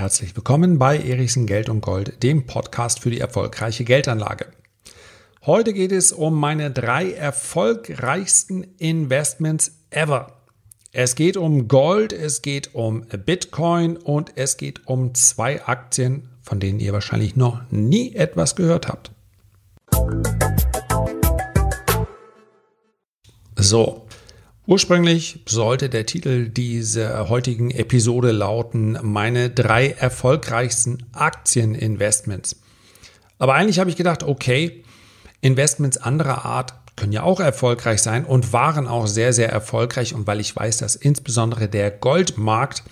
Herzlich willkommen bei Erichsen Geld und Gold, dem Podcast für die erfolgreiche Geldanlage. Heute geht es um meine drei erfolgreichsten Investments ever. Es geht um Gold, es geht um Bitcoin und es geht um zwei Aktien, von denen ihr wahrscheinlich noch nie etwas gehört habt. So, Ursprünglich sollte der Titel dieser heutigen Episode lauten Meine drei erfolgreichsten Aktieninvestments. Aber eigentlich habe ich gedacht, okay, Investments anderer Art können ja auch erfolgreich sein und waren auch sehr, sehr erfolgreich. Und weil ich weiß, dass insbesondere der Goldmarkt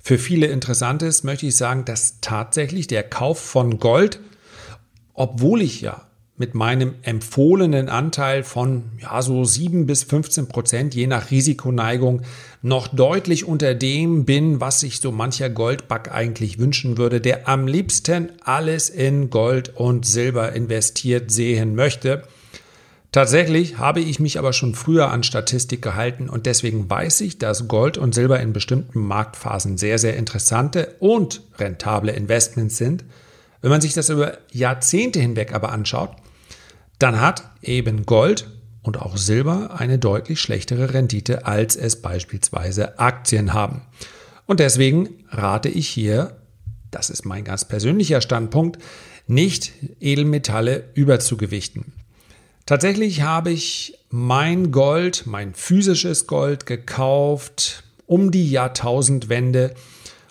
für viele interessant ist, möchte ich sagen, dass tatsächlich der Kauf von Gold, obwohl ich ja mit meinem empfohlenen Anteil von ja, so 7 bis 15 Prozent, je nach Risikoneigung, noch deutlich unter dem bin, was sich so mancher Goldback eigentlich wünschen würde, der am liebsten alles in Gold und Silber investiert sehen möchte. Tatsächlich habe ich mich aber schon früher an Statistik gehalten und deswegen weiß ich, dass Gold und Silber in bestimmten Marktphasen sehr, sehr interessante und rentable Investments sind. Wenn man sich das über Jahrzehnte hinweg aber anschaut, dann hat eben Gold und auch Silber eine deutlich schlechtere Rendite, als es beispielsweise Aktien haben. Und deswegen rate ich hier, das ist mein ganz persönlicher Standpunkt, nicht Edelmetalle überzugewichten. Tatsächlich habe ich mein Gold, mein physisches Gold gekauft um die Jahrtausendwende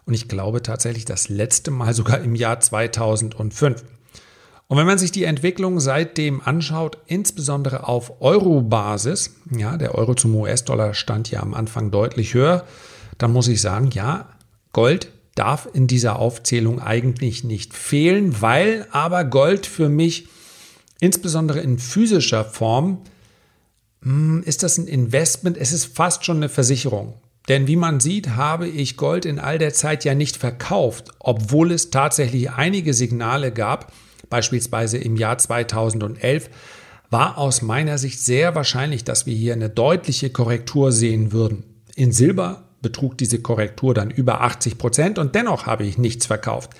und ich glaube tatsächlich das letzte Mal sogar im Jahr 2005. Und wenn man sich die Entwicklung seitdem anschaut, insbesondere auf Euro-Basis, ja, der Euro zum US-Dollar stand ja am Anfang deutlich höher, dann muss ich sagen, ja, Gold darf in dieser Aufzählung eigentlich nicht fehlen, weil aber Gold für mich insbesondere in physischer Form hm, ist das ein Investment, es ist fast schon eine Versicherung. Denn wie man sieht, habe ich Gold in all der Zeit ja nicht verkauft, obwohl es tatsächlich einige Signale gab, beispielsweise im Jahr 2011, war aus meiner Sicht sehr wahrscheinlich, dass wir hier eine deutliche Korrektur sehen würden. In Silber betrug diese Korrektur dann über 80 Prozent und dennoch habe ich nichts verkauft.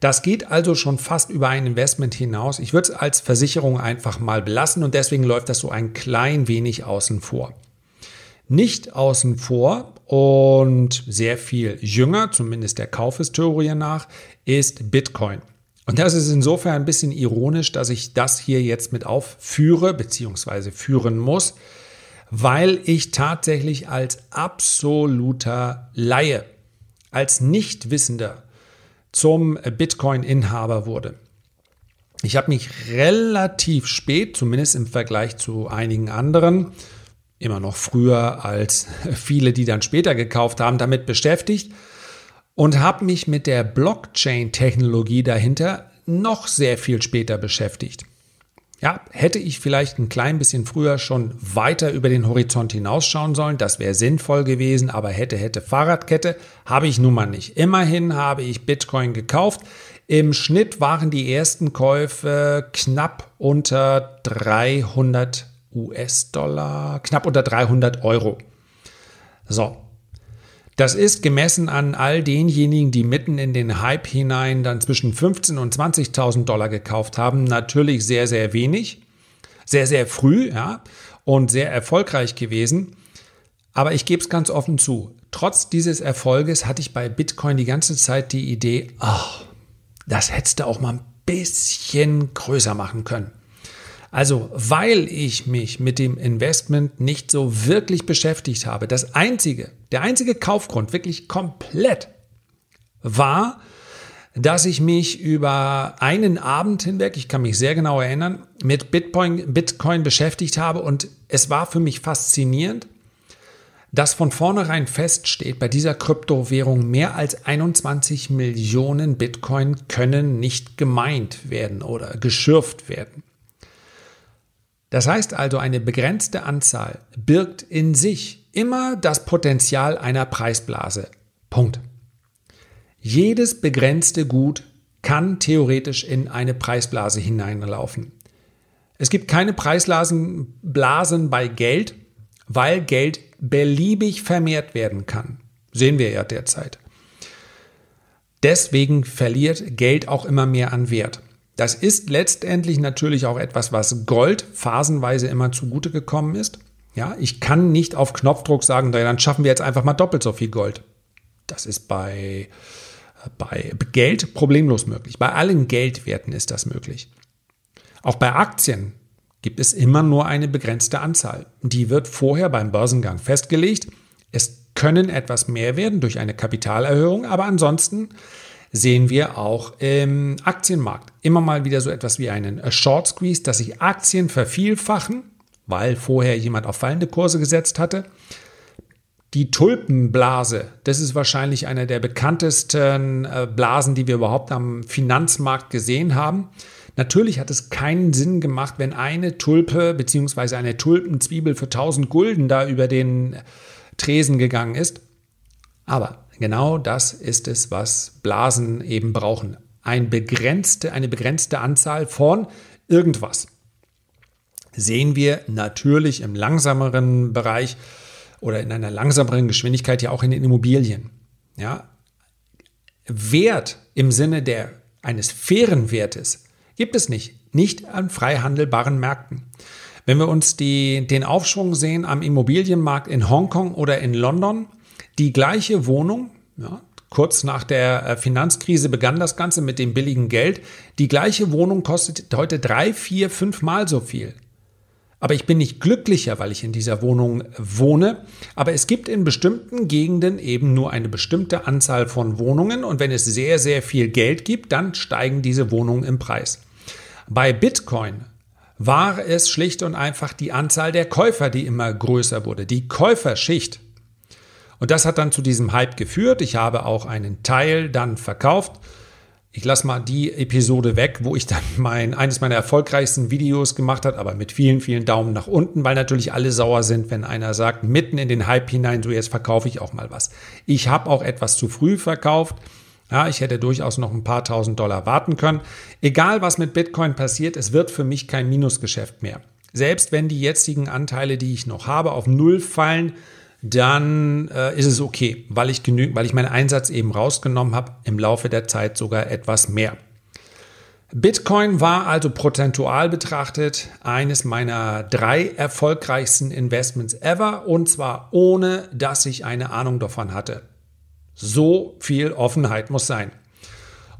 Das geht also schon fast über ein Investment hinaus. Ich würde es als Versicherung einfach mal belassen und deswegen läuft das so ein klein wenig außen vor. Nicht außen vor und sehr viel jünger, zumindest der Kaufhistorie nach, ist Bitcoin. Und das ist insofern ein bisschen ironisch, dass ich das hier jetzt mit aufführe, beziehungsweise führen muss, weil ich tatsächlich als absoluter Laie, als Nichtwissender zum Bitcoin-Inhaber wurde. Ich habe mich relativ spät, zumindest im Vergleich zu einigen anderen, immer noch früher als viele, die dann später gekauft haben, damit beschäftigt und habe mich mit der Blockchain-Technologie dahinter noch sehr viel später beschäftigt. Ja, hätte ich vielleicht ein klein bisschen früher schon weiter über den Horizont hinausschauen sollen, das wäre sinnvoll gewesen, aber hätte, hätte Fahrradkette, habe ich nun mal nicht. Immerhin habe ich Bitcoin gekauft. Im Schnitt waren die ersten Käufe knapp unter 300 US-Dollar, knapp unter 300 Euro. So, das ist gemessen an all denjenigen, die mitten in den Hype hinein dann zwischen 15.000 und 20.000 Dollar gekauft haben, natürlich sehr, sehr wenig. Sehr, sehr früh, ja, und sehr erfolgreich gewesen. Aber ich gebe es ganz offen zu. Trotz dieses Erfolges hatte ich bei Bitcoin die ganze Zeit die Idee, ach, das hättest du auch mal ein bisschen größer machen können. Also, weil ich mich mit dem Investment nicht so wirklich beschäftigt habe, das einzige, der einzige Kaufgrund wirklich komplett war, dass ich mich über einen Abend hinweg, ich kann mich sehr genau erinnern, mit Bitcoin, Bitcoin beschäftigt habe und es war für mich faszinierend, dass von vornherein feststeht, bei dieser Kryptowährung mehr als 21 Millionen Bitcoin können nicht gemeint werden oder geschürft werden. Das heißt also, eine begrenzte Anzahl birgt in sich immer das Potenzial einer Preisblase. Punkt. Jedes begrenzte Gut kann theoretisch in eine Preisblase hineinlaufen. Es gibt keine Preisblasen bei Geld, weil Geld beliebig vermehrt werden kann. Sehen wir ja derzeit. Deswegen verliert Geld auch immer mehr an Wert. Das ist letztendlich natürlich auch etwas, was Gold phasenweise immer zugute gekommen ist. Ja, ich kann nicht auf Knopfdruck sagen, dann schaffen wir jetzt einfach mal doppelt so viel Gold. Das ist bei, bei Geld problemlos möglich. Bei allen Geldwerten ist das möglich. Auch bei Aktien gibt es immer nur eine begrenzte Anzahl. Die wird vorher beim Börsengang festgelegt. Es können etwas mehr werden durch eine Kapitalerhöhung, aber ansonsten sehen wir auch im Aktienmarkt immer mal wieder so etwas wie einen Short Squeeze, dass sich Aktien vervielfachen, weil vorher jemand auf fallende Kurse gesetzt hatte. Die Tulpenblase, das ist wahrscheinlich eine der bekanntesten äh, Blasen, die wir überhaupt am Finanzmarkt gesehen haben. Natürlich hat es keinen Sinn gemacht, wenn eine Tulpe bzw. eine Tulpenzwiebel für 1000 Gulden da über den Tresen gegangen ist. Aber genau das ist es, was Blasen eben brauchen. Ein begrenzte, eine begrenzte Anzahl von irgendwas. Sehen wir natürlich im langsameren Bereich oder in einer langsameren Geschwindigkeit ja auch in den Immobilien. Ja, Wert im Sinne der, eines fairen Wertes Gibt es nicht. Nicht an frei handelbaren Märkten. Wenn wir uns die, den Aufschwung sehen am Immobilienmarkt in Hongkong oder in London, die gleiche Wohnung, ja, kurz nach der äh, Finanzkrise begann das Ganze mit dem billigen Geld, die gleiche Wohnung kostet heute drei, vier, fünf Mal so viel. Aber ich bin nicht glücklicher, weil ich in dieser Wohnung wohne. Aber es gibt in bestimmten Gegenden eben nur eine bestimmte Anzahl von Wohnungen. Und wenn es sehr, sehr viel Geld gibt, dann steigen diese Wohnungen im Preis. Bei Bitcoin war es schlicht und einfach die Anzahl der Käufer, die immer größer wurde. Die Käuferschicht. Und das hat dann zu diesem Hype geführt. Ich habe auch einen Teil dann verkauft ich lasse mal die Episode weg, wo ich dann mein, eines meiner erfolgreichsten Videos gemacht habe, aber mit vielen, vielen Daumen nach unten, weil natürlich alle sauer sind, wenn einer sagt, mitten in den Hype hinein, so jetzt verkaufe ich auch mal was. Ich habe auch etwas zu früh verkauft. Ja, ich hätte durchaus noch ein paar tausend Dollar warten können. Egal, was mit Bitcoin passiert, es wird für mich kein Minusgeschäft mehr. Selbst wenn die jetzigen Anteile, die ich noch habe, auf Null fallen, dann äh, ist es okay, weil ich genügend, weil ich meinen Einsatz eben rausgenommen habe, im Laufe der Zeit sogar etwas mehr. Bitcoin war also prozentual betrachtet eines meiner drei erfolgreichsten Investments ever und zwar ohne, dass ich eine Ahnung davon hatte. So viel Offenheit muss sein.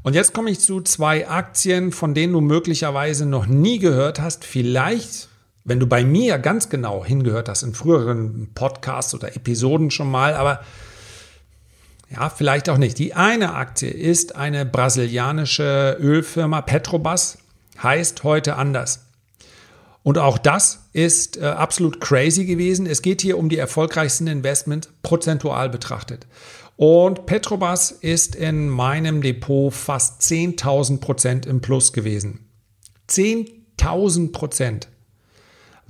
Und jetzt komme ich zu zwei Aktien, von denen du möglicherweise noch nie gehört hast. Vielleicht wenn du bei mir ganz genau hingehört hast in früheren Podcasts oder Episoden schon mal, aber ja, vielleicht auch nicht. Die eine Aktie ist eine brasilianische Ölfirma Petrobras, heißt heute anders. Und auch das ist äh, absolut crazy gewesen. Es geht hier um die erfolgreichsten Investments prozentual betrachtet. Und Petrobras ist in meinem Depot fast 10.000 Prozent im Plus gewesen. 10.000 Prozent.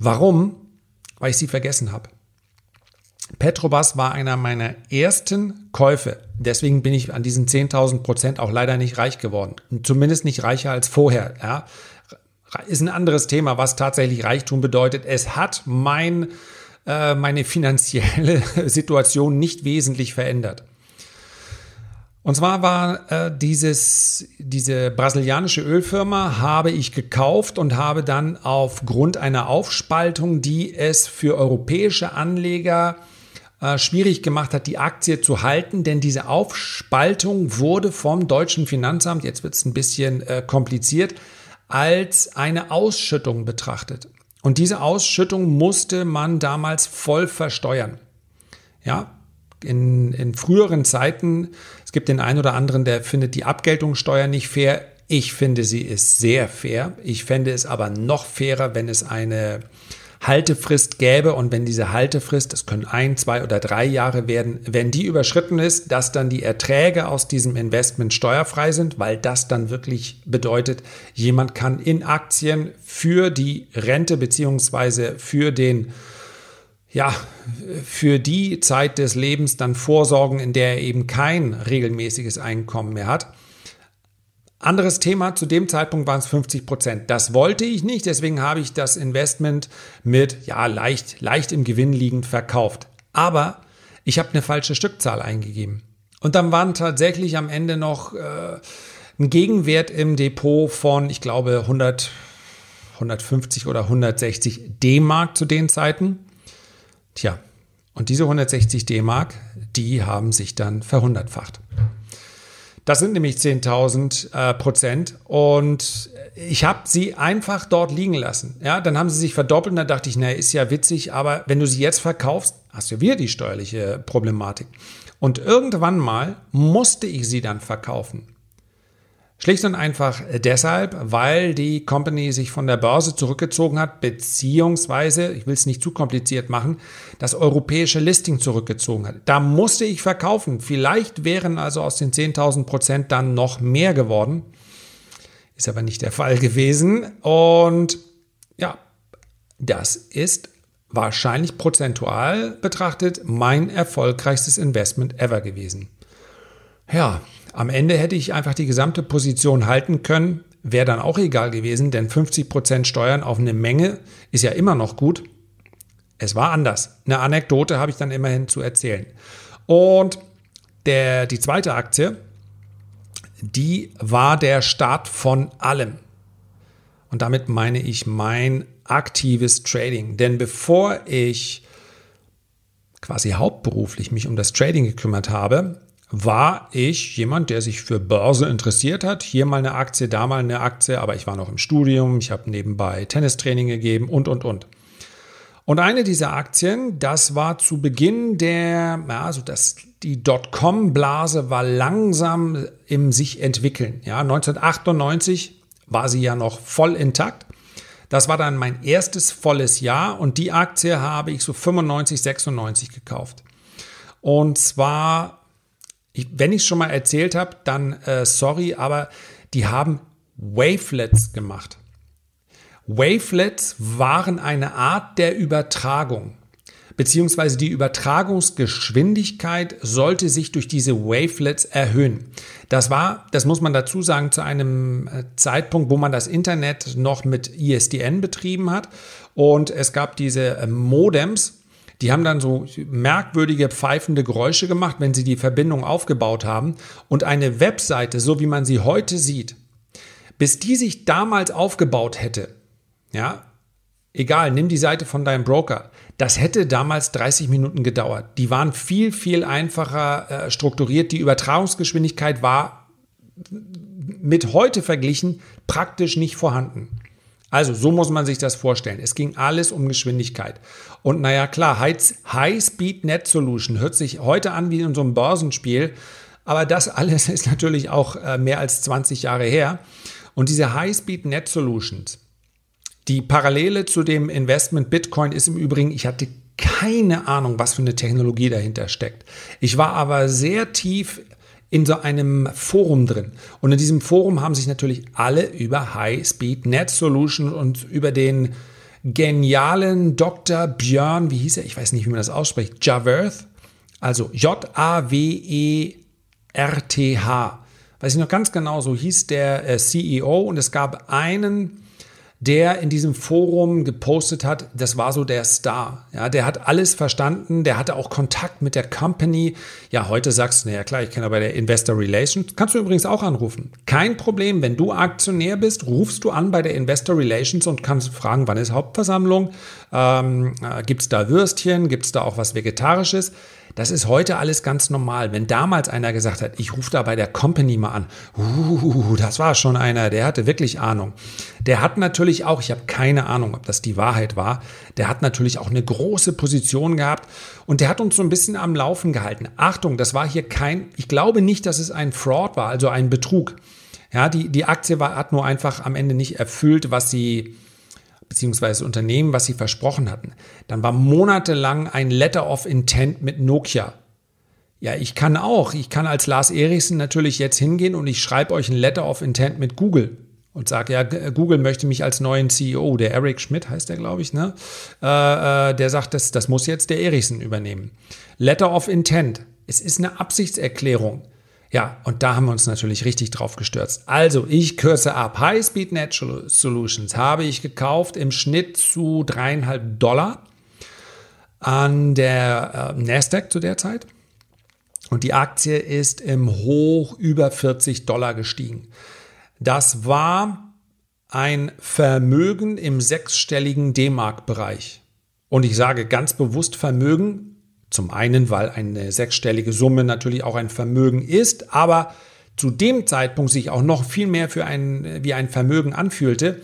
Warum? Weil ich sie vergessen habe. Petrobras war einer meiner ersten Käufe. Deswegen bin ich an diesen 10.000 Prozent auch leider nicht reich geworden. Zumindest nicht reicher als vorher. Ja. Ist ein anderes Thema, was tatsächlich Reichtum bedeutet. Es hat mein, äh, meine finanzielle Situation nicht wesentlich verändert. Und zwar war äh, dieses, diese brasilianische Ölfirma habe ich gekauft und habe dann aufgrund einer Aufspaltung, die es für europäische Anleger äh, schwierig gemacht hat, die Aktie zu halten, denn diese Aufspaltung wurde vom deutschen Finanzamt, jetzt wird es ein bisschen äh, kompliziert, als eine Ausschüttung betrachtet. Und diese Ausschüttung musste man damals voll versteuern. Ja, in, in früheren Zeiten, es gibt den einen oder anderen, der findet die Abgeltungssteuer nicht fair. Ich finde, sie ist sehr fair. Ich fände es aber noch fairer, wenn es eine Haltefrist gäbe und wenn diese Haltefrist, das können ein, zwei oder drei Jahre werden, wenn die überschritten ist, dass dann die Erträge aus diesem Investment steuerfrei sind, weil das dann wirklich bedeutet, jemand kann in Aktien für die Rente beziehungsweise für den ja, für die Zeit des Lebens dann vorsorgen, in der er eben kein regelmäßiges Einkommen mehr hat. Anderes Thema, zu dem Zeitpunkt waren es 50 Prozent. Das wollte ich nicht, deswegen habe ich das Investment mit, ja, leicht, leicht im Gewinn liegend verkauft. Aber ich habe eine falsche Stückzahl eingegeben. Und dann waren tatsächlich am Ende noch äh, ein Gegenwert im Depot von, ich glaube, 100, 150 oder 160 D-Mark zu den Zeiten. Tja, und diese 160 D-Mark, die haben sich dann verhundertfacht. Das sind nämlich 10.000 äh, Prozent und ich habe sie einfach dort liegen lassen. Ja, dann haben sie sich verdoppelt und da dachte ich, naja, ist ja witzig, aber wenn du sie jetzt verkaufst, hast du wieder die steuerliche Problematik. Und irgendwann mal musste ich sie dann verkaufen. Schlicht und einfach deshalb, weil die Company sich von der Börse zurückgezogen hat, beziehungsweise, ich will es nicht zu kompliziert machen, das europäische Listing zurückgezogen hat. Da musste ich verkaufen. Vielleicht wären also aus den 10.000 Prozent dann noch mehr geworden. Ist aber nicht der Fall gewesen. Und ja, das ist wahrscheinlich prozentual betrachtet mein erfolgreichstes Investment ever gewesen. Ja, am Ende hätte ich einfach die gesamte Position halten können, wäre dann auch egal gewesen, denn 50% Steuern auf eine Menge ist ja immer noch gut. Es war anders. Eine Anekdote habe ich dann immerhin zu erzählen. Und der, die zweite Aktie, die war der Start von allem. Und damit meine ich mein aktives Trading. Denn bevor ich quasi hauptberuflich mich um das Trading gekümmert habe, war ich jemand, der sich für Börse interessiert hat. Hier mal eine Aktie, da mal eine Aktie, aber ich war noch im Studium, ich habe nebenbei Tennistraining gegeben und, und, und. Und eine dieser Aktien, das war zu Beginn der, also das, die Dotcom-Blase war langsam im sich entwickeln. Ja, 1998 war sie ja noch voll intakt. Das war dann mein erstes volles Jahr und die Aktie habe ich so 95, 96 gekauft. Und zwar ich, wenn ich es schon mal erzählt habe, dann äh, sorry, aber die haben Wavelets gemacht. Wavelets waren eine Art der Übertragung, beziehungsweise die Übertragungsgeschwindigkeit sollte sich durch diese Wavelets erhöhen. Das war, das muss man dazu sagen, zu einem äh, Zeitpunkt, wo man das Internet noch mit ISDN betrieben hat und es gab diese äh, Modems, die haben dann so merkwürdige pfeifende Geräusche gemacht, wenn sie die Verbindung aufgebaut haben. Und eine Webseite, so wie man sie heute sieht, bis die sich damals aufgebaut hätte, ja, egal, nimm die Seite von deinem Broker, das hätte damals 30 Minuten gedauert. Die waren viel, viel einfacher äh, strukturiert. Die Übertragungsgeschwindigkeit war mit heute verglichen praktisch nicht vorhanden. Also so muss man sich das vorstellen. Es ging alles um Geschwindigkeit. Und naja, klar, High-Speed Net Solution hört sich heute an wie in so einem Börsenspiel, aber das alles ist natürlich auch äh, mehr als 20 Jahre her. Und diese High-Speed Net Solutions, die Parallele zu dem Investment Bitcoin ist im Übrigen, ich hatte keine Ahnung, was für eine Technologie dahinter steckt. Ich war aber sehr tief in so einem Forum drin. Und in diesem Forum haben sich natürlich alle über High-Speed Net Solution und über den genialen Dr. Björn, wie hieß er? Ich weiß nicht, wie man das ausspricht. Jaworth, also J-A-W-E-R-T-H. Weiß ich noch ganz genau, so hieß der äh, CEO und es gab einen der in diesem Forum gepostet hat, das war so der Star. Ja, der hat alles verstanden, der hatte auch Kontakt mit der Company. Ja, heute sagst du, naja klar, ich kenne aber der Investor Relations. Kannst du übrigens auch anrufen. Kein Problem, wenn du Aktionär bist, rufst du an bei der Investor Relations und kannst fragen, wann ist Hauptversammlung? Ähm, äh, Gibt es da Würstchen? Gibt es da auch was Vegetarisches? Das ist heute alles ganz normal. Wenn damals einer gesagt hat, ich rufe da bei der Company mal an, uh, das war schon einer, der hatte wirklich Ahnung. Der hat natürlich auch, ich habe keine Ahnung, ob das die Wahrheit war, der hat natürlich auch eine große Position gehabt und der hat uns so ein bisschen am Laufen gehalten. Achtung, das war hier kein, ich glaube nicht, dass es ein Fraud war, also ein Betrug. Ja, die, die Aktie war, hat nur einfach am Ende nicht erfüllt, was sie, beziehungsweise Unternehmen, was sie versprochen hatten. Dann war monatelang ein Letter of Intent mit Nokia. Ja, ich kann auch. Ich kann als Lars Erichsen natürlich jetzt hingehen und ich schreibe euch ein Letter of Intent mit Google und sage, ja, Google möchte mich als neuen CEO, der Eric Schmidt heißt der, glaube ich, ne? Äh, äh, der sagt, das, das muss jetzt der Erichsen übernehmen. Letter of Intent. Es ist eine Absichtserklärung. Ja, und da haben wir uns natürlich richtig drauf gestürzt. Also, ich kürze ab. High Speed Natural Solutions habe ich gekauft im Schnitt zu dreieinhalb Dollar an der äh, Nasdaq zu der Zeit. Und die Aktie ist im Hoch über 40 Dollar gestiegen. Das war ein Vermögen im sechsstelligen D-Mark-Bereich. Und ich sage ganz bewusst Vermögen, zum einen, weil eine sechsstellige Summe natürlich auch ein Vermögen ist, aber zu dem Zeitpunkt sich auch noch viel mehr für ein, wie ein Vermögen anfühlte,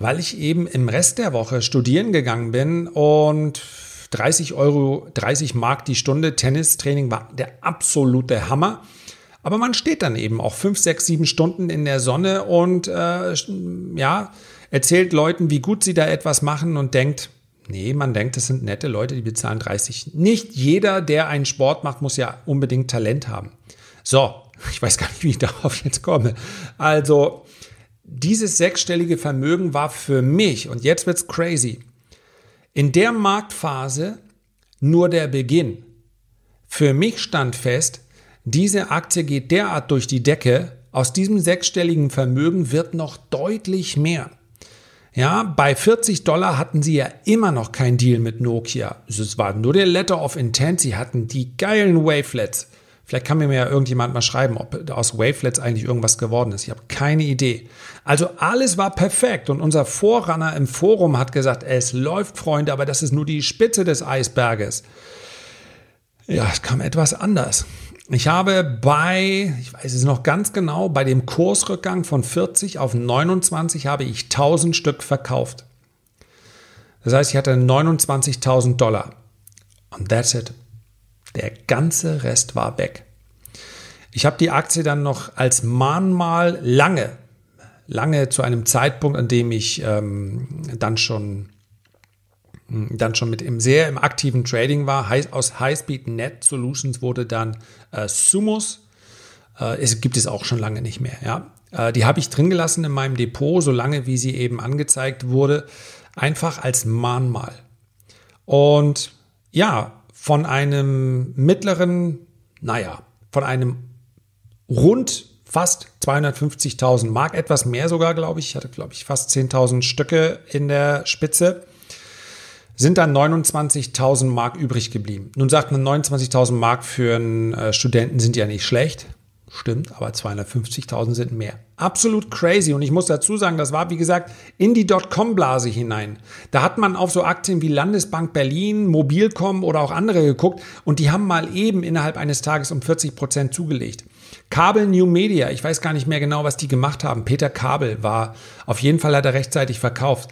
weil ich eben im Rest der Woche studieren gegangen bin und 30 Euro, 30 Mark die Stunde Tennistraining war der absolute Hammer. Aber man steht dann eben auch 5, 6, 7 Stunden in der Sonne und äh, ja, erzählt Leuten, wie gut sie da etwas machen und denkt, Nee, man denkt, das sind nette Leute, die bezahlen 30. Nicht jeder, der einen Sport macht, muss ja unbedingt Talent haben. So, ich weiß gar nicht, wie ich darauf jetzt komme. Also, dieses sechsstellige Vermögen war für mich, und jetzt wird's crazy, in der Marktphase nur der Beginn. Für mich stand fest, diese Aktie geht derart durch die Decke, aus diesem sechsstelligen Vermögen wird noch deutlich mehr. Ja, bei 40 Dollar hatten sie ja immer noch keinen Deal mit Nokia. Es war nur der Letter of Intent. Sie hatten die geilen Wavelets. Vielleicht kann mir ja irgendjemand mal schreiben, ob aus Wavelets eigentlich irgendwas geworden ist. Ich habe keine Idee. Also alles war perfekt und unser Vorrunner im Forum hat gesagt, es läuft, Freunde, aber das ist nur die Spitze des Eisberges. Ja, es kam etwas anders. Ich habe bei, ich weiß es noch ganz genau, bei dem Kursrückgang von 40 auf 29 habe ich 1000 Stück verkauft. Das heißt, ich hatte 29.000 Dollar. Und that's it. Der ganze Rest war weg. Ich habe die Aktie dann noch als Mahnmal lange, lange zu einem Zeitpunkt, an dem ich ähm, dann schon dann schon mit im sehr im aktiven Trading war. Aus Highspeed Net Solutions wurde dann äh, Sumos. Äh, es gibt es auch schon lange nicht mehr. Ja, äh, die habe ich drin gelassen in meinem Depot, solange wie sie eben angezeigt wurde, einfach als Mahnmal. Und ja, von einem mittleren, naja, von einem rund fast 250.000 Mark, etwas mehr sogar, glaube ich. Ich hatte, glaube ich, fast 10.000 Stücke in der Spitze sind dann 29.000 Mark übrig geblieben. Nun sagt man, 29.000 Mark für einen äh, Studenten sind ja nicht schlecht. Stimmt, aber 250.000 sind mehr. Absolut crazy. Und ich muss dazu sagen, das war, wie gesagt, in die Dotcom-Blase hinein. Da hat man auf so Aktien wie Landesbank Berlin, Mobilcom oder auch andere geguckt und die haben mal eben innerhalb eines Tages um 40 Prozent zugelegt. Kabel New Media, ich weiß gar nicht mehr genau, was die gemacht haben. Peter Kabel war, auf jeden Fall hat er rechtzeitig verkauft.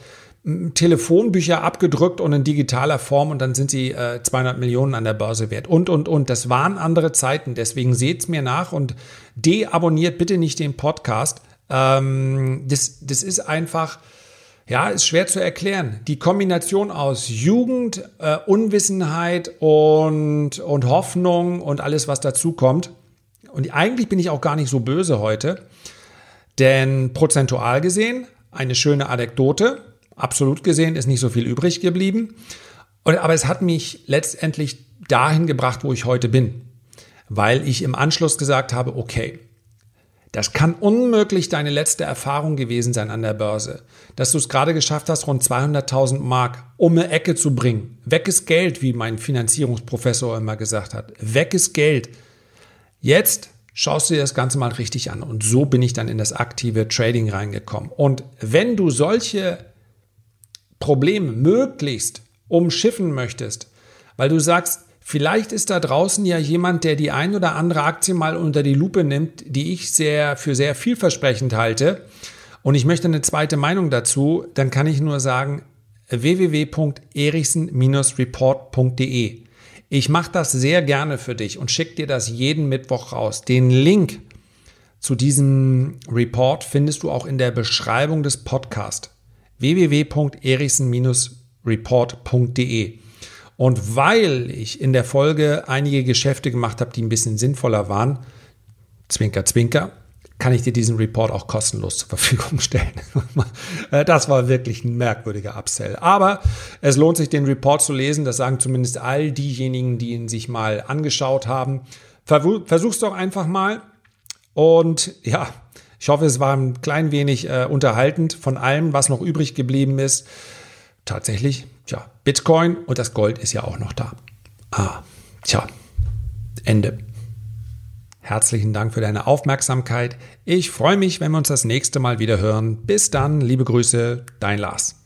Telefonbücher abgedrückt und in digitaler Form und dann sind sie äh, 200 Millionen an der Börse wert und, und, und. Das waren andere Zeiten, deswegen seht's mir nach und deabonniert bitte nicht den Podcast. Ähm, das, das ist einfach, ja, ist schwer zu erklären. Die Kombination aus Jugend, äh, Unwissenheit und, und Hoffnung und alles, was dazu kommt. Und eigentlich bin ich auch gar nicht so böse heute, denn prozentual gesehen, eine schöne Anekdote, absolut gesehen ist nicht so viel übrig geblieben. Aber es hat mich letztendlich dahin gebracht, wo ich heute bin. Weil ich im Anschluss gesagt habe, okay, das kann unmöglich deine letzte Erfahrung gewesen sein an der Börse. Dass du es gerade geschafft hast, rund 200.000 Mark um eine Ecke zu bringen. Weg ist Geld, wie mein Finanzierungsprofessor immer gesagt hat. Weg ist Geld. Jetzt schaust du dir das Ganze mal richtig an. Und so bin ich dann in das aktive Trading reingekommen. Und wenn du solche Problem möglichst umschiffen möchtest, weil du sagst, vielleicht ist da draußen ja jemand, der die ein oder andere Aktie mal unter die Lupe nimmt, die ich sehr für sehr vielversprechend halte und ich möchte eine zweite Meinung dazu, dann kann ich nur sagen www.erichsen-report.de. Ich mache das sehr gerne für dich und schicke dir das jeden Mittwoch raus. Den Link zu diesem Report findest du auch in der Beschreibung des Podcasts www.erichsen-report.de. Und weil ich in der Folge einige Geschäfte gemacht habe, die ein bisschen sinnvoller waren, Zwinker, Zwinker, kann ich dir diesen Report auch kostenlos zur Verfügung stellen. Das war wirklich ein merkwürdiger Upsell. Aber es lohnt sich, den Report zu lesen. Das sagen zumindest all diejenigen, die ihn sich mal angeschaut haben. Versuch's doch einfach mal. Und ja, ich hoffe, es war ein klein wenig äh, unterhaltend von allem, was noch übrig geblieben ist. Tatsächlich, tja, Bitcoin und das Gold ist ja auch noch da. Ah, tja, Ende. Herzlichen Dank für deine Aufmerksamkeit. Ich freue mich, wenn wir uns das nächste Mal wieder hören. Bis dann, liebe Grüße, dein Lars.